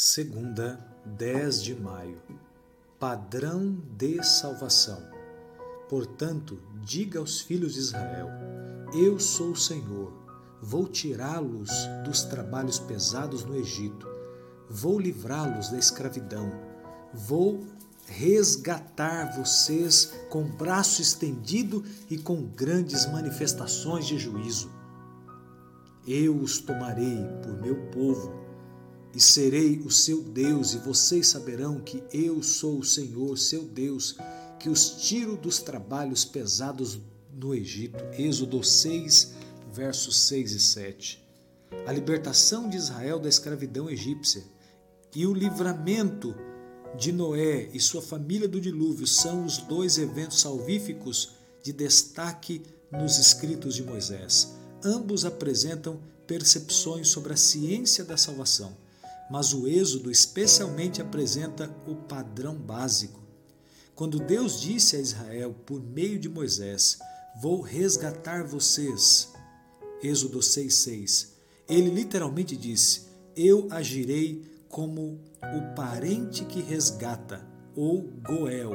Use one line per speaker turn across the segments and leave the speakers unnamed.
Segunda, 10 de maio. Padrão de salvação. Portanto, diga aos filhos de Israel: Eu sou o Senhor. Vou tirá-los dos trabalhos pesados no Egito. Vou livrá-los da escravidão. Vou resgatar vocês com braço estendido e com grandes manifestações de juízo. Eu os tomarei por meu povo e serei o seu Deus, e vocês saberão que eu sou o Senhor, seu Deus, que os tiro dos trabalhos pesados no Egito. Êxodo 6, versos 6 e 7. A libertação de Israel da escravidão egípcia e o livramento de Noé e sua família do dilúvio são os dois eventos salvíficos de destaque nos escritos de Moisés. Ambos apresentam percepções sobre a ciência da salvação mas o Êxodo especialmente apresenta o padrão básico. Quando Deus disse a Israel, por meio de Moisés, Vou resgatar vocês, Êxodo 6,6, ele literalmente disse: Eu agirei como o parente que resgata, ou Goel.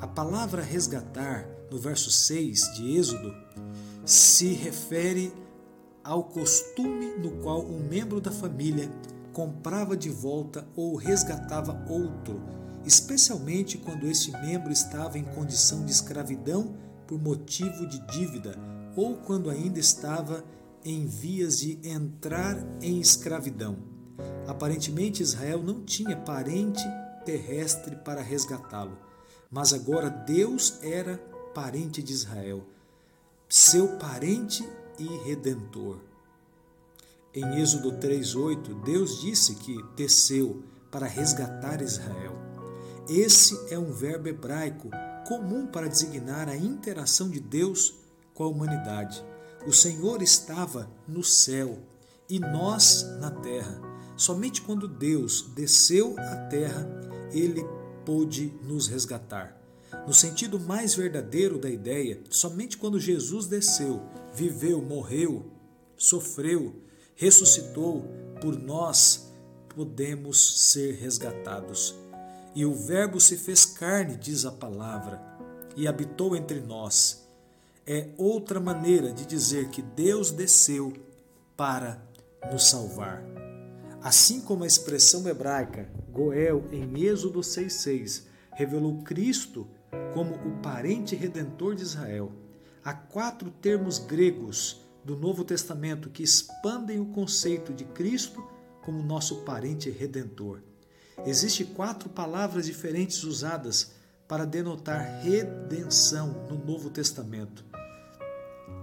A palavra resgatar, no verso 6 de Êxodo, se refere ao costume no qual um membro da família comprava de volta ou resgatava outro, especialmente quando esse membro estava em condição de escravidão por motivo de dívida ou quando ainda estava em vias de entrar em escravidão. Aparentemente, Israel não tinha parente terrestre para resgatá-lo, mas agora Deus era parente de Israel, seu parente e redentor. Em Êxodo 3:8, Deus disse que desceu para resgatar Israel. Esse é um verbo hebraico comum para designar a interação de Deus com a humanidade. O Senhor estava no céu e nós na terra. Somente quando Deus desceu à terra, ele pôde nos resgatar. No sentido mais verdadeiro da ideia, somente quando Jesus desceu, viveu, morreu, sofreu, ressuscitou, por nós podemos ser resgatados. E o Verbo se fez carne, diz a palavra, e habitou entre nós. É outra maneira de dizer que Deus desceu para nos salvar. Assim como a expressão hebraica Goel em Êxodo 6,6 revelou Cristo como o parente redentor de Israel, há quatro termos gregos do Novo Testamento que expandem o conceito de Cristo como nosso parente redentor. Existem quatro palavras diferentes usadas para denotar redenção no Novo Testamento: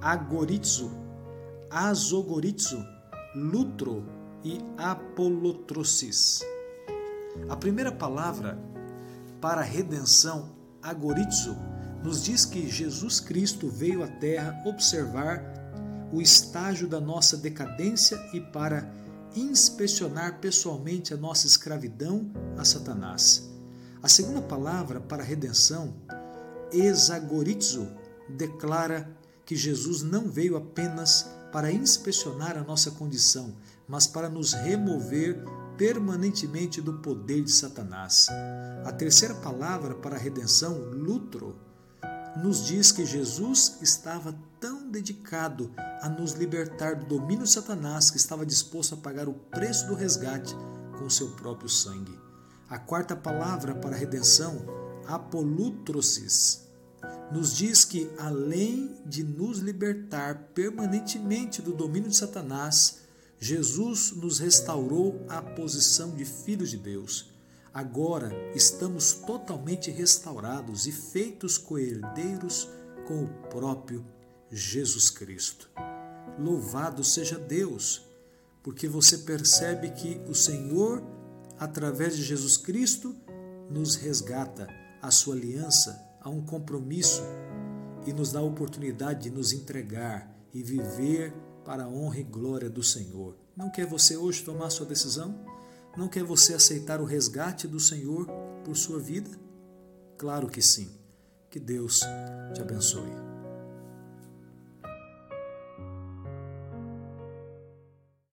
agorizo, azogorizo, lutro e apolotrosis. A primeira palavra para redenção, agorizo, nos diz que Jesus Cristo veio à Terra observar o estágio da nossa decadência e para inspecionar pessoalmente a nossa escravidão a Satanás. A segunda palavra para redenção, exagorizo, declara que Jesus não veio apenas para inspecionar a nossa condição, mas para nos remover permanentemente do poder de Satanás. A terceira palavra para redenção, lutro, nos diz que Jesus estava tão dedicado a nos libertar do domínio de Satanás que estava disposto a pagar o preço do resgate com seu próprio sangue. A quarta palavra para a redenção, apolutrosis, nos diz que além de nos libertar permanentemente do domínio de Satanás, Jesus nos restaurou à posição de filhos de Deus. Agora estamos totalmente restaurados e feitos coerdeiros com o próprio Jesus Cristo. Louvado seja Deus, porque você percebe que o Senhor, através de Jesus Cristo, nos resgata a sua aliança, a um compromisso e nos dá a oportunidade de nos entregar e viver para a honra e glória do Senhor. Não quer você hoje tomar sua decisão? Não quer você aceitar o resgate do Senhor por sua vida? Claro que sim. Que Deus te abençoe.